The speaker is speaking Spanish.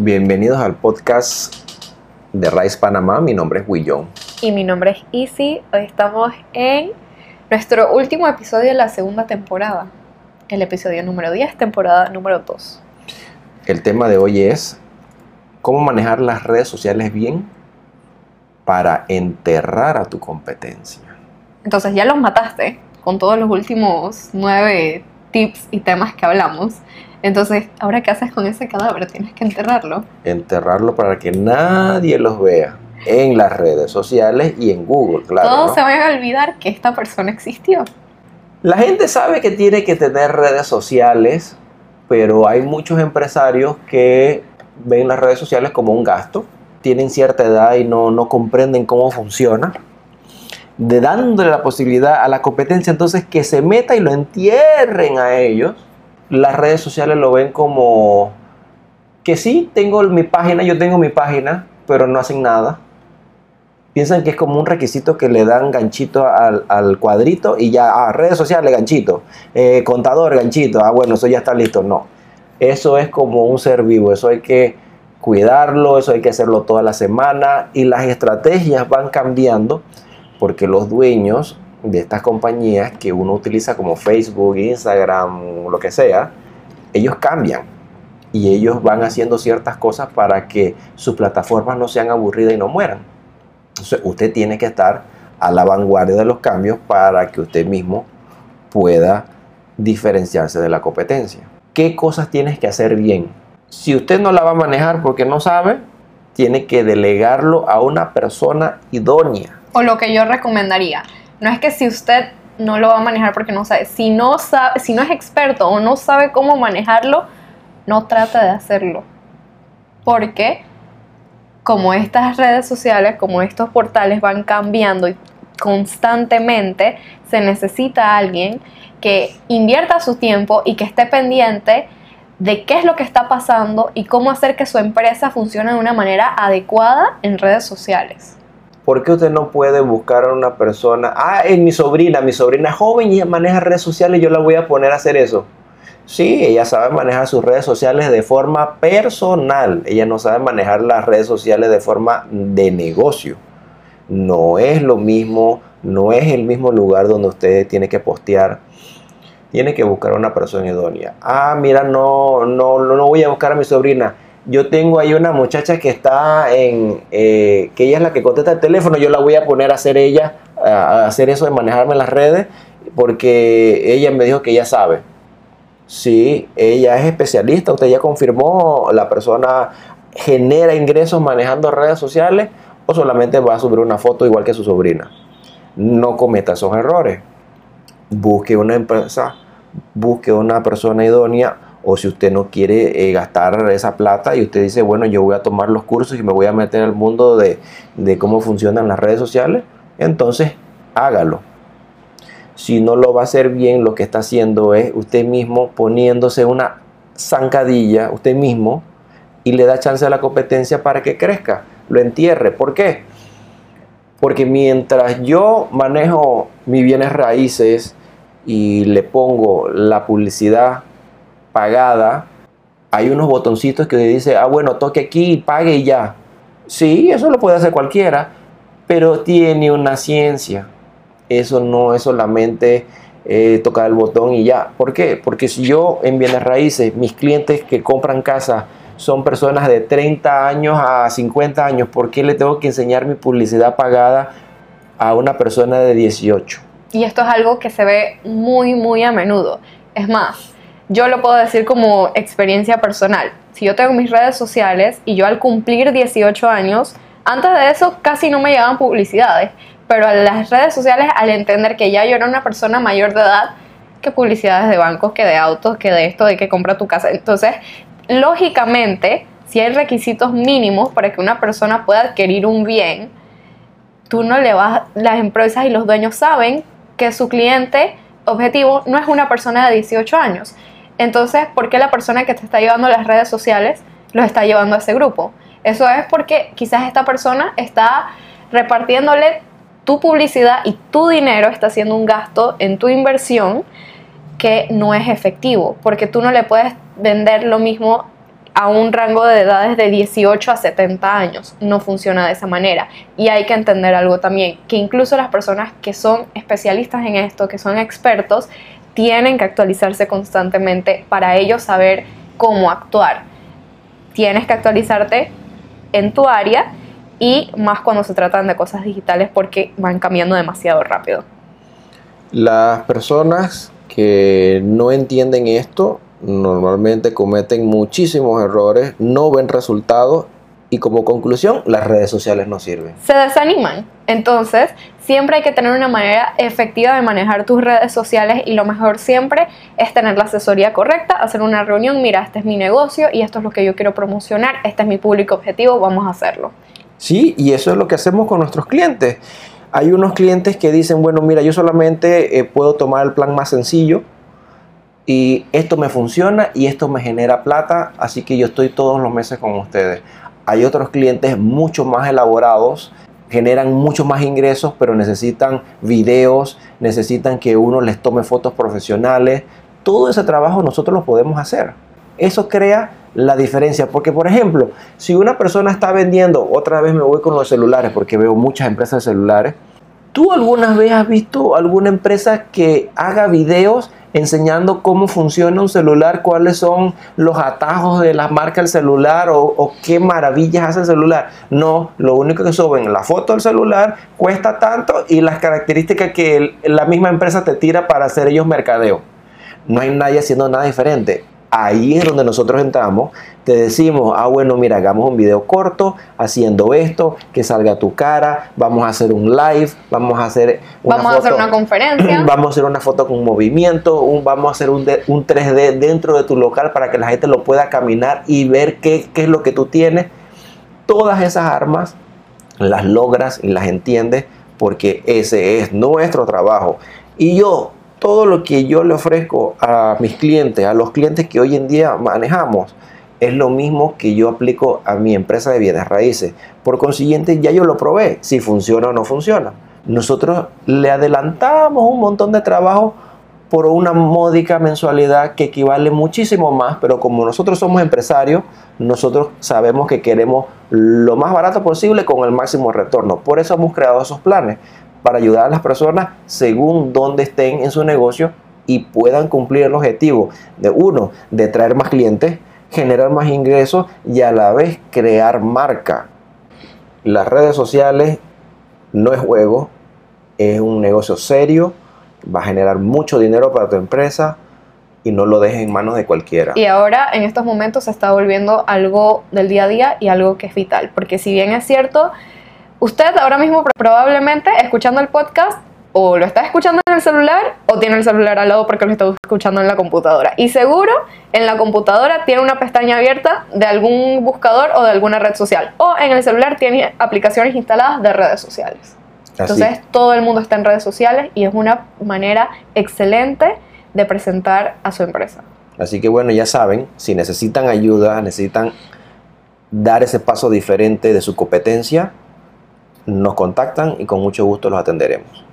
Bienvenidos al podcast de Rice Panamá. Mi nombre es Willon. Y mi nombre es Easy. Hoy estamos en nuestro último episodio de la segunda temporada. El episodio número 10, temporada número 2. El tema de hoy es cómo manejar las redes sociales bien para enterrar a tu competencia. Entonces ya los mataste con todos los últimos nueve tips y temas que hablamos. Entonces, ¿ahora qué haces con ese cadáver? Tienes que enterrarlo. Enterrarlo para que nadie los vea en las redes sociales y en Google, claro. Todos ¿no? se van a olvidar que esta persona existió. La gente sabe que tiene que tener redes sociales, pero hay muchos empresarios que ven las redes sociales como un gasto, tienen cierta edad y no, no comprenden cómo funciona, de dándole la posibilidad a la competencia entonces que se meta y lo entierren a ellos. Las redes sociales lo ven como que sí, tengo mi página, yo tengo mi página, pero no hacen nada. Piensan que es como un requisito que le dan ganchito al, al cuadrito y ya, ah, redes sociales, ganchito, eh, contador, ganchito, ah, bueno, eso ya está listo. No, eso es como un ser vivo, eso hay que cuidarlo, eso hay que hacerlo toda la semana. Y las estrategias van cambiando porque los dueños de estas compañías que uno utiliza como Facebook, Instagram, lo que sea, ellos cambian y ellos van haciendo ciertas cosas para que sus plataformas no sean aburridas y no mueran. Entonces usted tiene que estar a la vanguardia de los cambios para que usted mismo pueda diferenciarse de la competencia. ¿Qué cosas tienes que hacer bien? Si usted no la va a manejar porque no sabe, tiene que delegarlo a una persona idónea. O lo que yo recomendaría. No es que si usted no lo va a manejar porque no sabe, si no sabe, si no es experto o no sabe cómo manejarlo, no trata de hacerlo. Porque como estas redes sociales, como estos portales van cambiando constantemente, se necesita alguien que invierta su tiempo y que esté pendiente de qué es lo que está pasando y cómo hacer que su empresa funcione de una manera adecuada en redes sociales. ¿Por qué usted no puede buscar a una persona? Ah, es mi sobrina, mi sobrina joven y maneja redes sociales, yo la voy a poner a hacer eso. Sí, ella sabe manejar sus redes sociales de forma personal. Ella no sabe manejar las redes sociales de forma de negocio. No es lo mismo, no es el mismo lugar donde usted tiene que postear. Tiene que buscar a una persona idónea. Ah, mira, no, no, no voy a buscar a mi sobrina. Yo tengo ahí una muchacha que está en, eh, que ella es la que contesta el teléfono. Yo la voy a poner a hacer ella, a hacer eso de manejarme las redes, porque ella me dijo que ella sabe. Sí, ella es especialista, usted ya confirmó, la persona genera ingresos manejando redes sociales o solamente va a subir una foto igual que su sobrina. No cometa esos errores. Busque una empresa, busque una persona idónea o si usted no quiere eh, gastar esa plata y usted dice, bueno, yo voy a tomar los cursos y me voy a meter al mundo de, de cómo funcionan las redes sociales, entonces hágalo si no lo va a hacer bien, lo que está haciendo es usted mismo poniéndose una zancadilla, usted mismo, y le da chance a la competencia para que crezca, lo entierre. ¿Por qué? Porque mientras yo manejo mis bienes raíces y le pongo la publicidad pagada, hay unos botoncitos que dice, ah, bueno, toque aquí, pague y ya. Sí, eso lo puede hacer cualquiera, pero tiene una ciencia eso no es solamente eh, tocar el botón y ya. ¿Por qué? Porque si yo en bienes raíces, mis clientes que compran casa son personas de 30 años a 50 años, ¿por qué le tengo que enseñar mi publicidad pagada a una persona de 18? Y esto es algo que se ve muy, muy a menudo. Es más, yo lo puedo decir como experiencia personal. Si yo tengo mis redes sociales y yo al cumplir 18 años, antes de eso casi no me llegaban publicidades pero a las redes sociales al entender que ya yo era una persona mayor de edad, que publicidades de bancos, que de autos, que de esto, de que compra tu casa. Entonces, lógicamente, si hay requisitos mínimos para que una persona pueda adquirir un bien, tú no le vas, las empresas y los dueños saben que su cliente objetivo no es una persona de 18 años. Entonces, ¿por qué la persona que te está llevando las redes sociales los está llevando a ese grupo? Eso es porque quizás esta persona está repartiéndole tu publicidad y tu dinero está haciendo un gasto en tu inversión que no es efectivo, porque tú no le puedes vender lo mismo a un rango de edades de 18 a 70 años. No funciona de esa manera. Y hay que entender algo también, que incluso las personas que son especialistas en esto, que son expertos, tienen que actualizarse constantemente para ellos saber cómo actuar. Tienes que actualizarte en tu área y más cuando se tratan de cosas digitales porque van cambiando demasiado rápido. Las personas que no entienden esto normalmente cometen muchísimos errores, no ven resultados y como conclusión las redes sociales no sirven. Se desaniman. Entonces, siempre hay que tener una manera efectiva de manejar tus redes sociales y lo mejor siempre es tener la asesoría correcta, hacer una reunión, mira, este es mi negocio y esto es lo que yo quiero promocionar, este es mi público objetivo, vamos a hacerlo. Sí, y eso es lo que hacemos con nuestros clientes. Hay unos clientes que dicen, bueno, mira, yo solamente eh, puedo tomar el plan más sencillo, y esto me funciona y esto me genera plata, así que yo estoy todos los meses con ustedes. Hay otros clientes mucho más elaborados, generan mucho más ingresos, pero necesitan videos, necesitan que uno les tome fotos profesionales. Todo ese trabajo nosotros lo podemos hacer. Eso crea la diferencia, porque por ejemplo, si una persona está vendiendo, otra vez me voy con los celulares, porque veo muchas empresas de celulares, ¿tú alguna vez has visto alguna empresa que haga videos enseñando cómo funciona un celular, cuáles son los atajos de la marca del celular o, qué maravillas hace el celular. No, lo único que suben la foto del celular cuesta tanto y las características que la misma empresa te tira para hacer ellos mercadeo. No hay nadie haciendo nada diferente ahí es donde nosotros entramos, te decimos, ah, bueno, mira, hagamos un video corto haciendo esto, que salga tu cara, vamos a hacer un live, vamos a hacer una vamos a hacer una conferencia, vamos a hacer una foto con movimiento, un, vamos a hacer un, un, 3D dentro de tu local para que la gente lo pueda caminar y ver qué, qué es lo que tú tienes. Todas esas armas las logras y las entiendes porque ese es nuestro trabajo. Y yo todo lo que yo le ofrezco a mis clientes, a los clientes que hoy en día manejamos, es lo mismo que yo aplico a mi empresa de bienes raíces. Por consiguiente, ya yo lo probé, si funciona o no funciona. Nosotros le adelantamos un montón de trabajo por una módica mensualidad que equivale muchísimo más, pero como nosotros somos empresarios, nosotros sabemos que queremos lo más barato posible con el máximo retorno. Por eso hemos creado esos planes para ayudar a las personas según donde estén en su negocio y puedan cumplir el objetivo de uno, de traer más clientes, generar más ingresos y a la vez crear marca. Las redes sociales no es juego, es un negocio serio, va a generar mucho dinero para tu empresa y no lo dejes en manos de cualquiera. Y ahora en estos momentos se está volviendo algo del día a día y algo que es vital, porque si bien es cierto, Usted ahora mismo probablemente escuchando el podcast o lo está escuchando en el celular o tiene el celular al lado porque lo está escuchando en la computadora. Y seguro en la computadora tiene una pestaña abierta de algún buscador o de alguna red social. O en el celular tiene aplicaciones instaladas de redes sociales. Entonces todo el mundo está en redes sociales y es una manera excelente de presentar a su empresa. Así que bueno, ya saben, si necesitan ayuda, necesitan dar ese paso diferente de su competencia, nos contactan y con mucho gusto los atenderemos.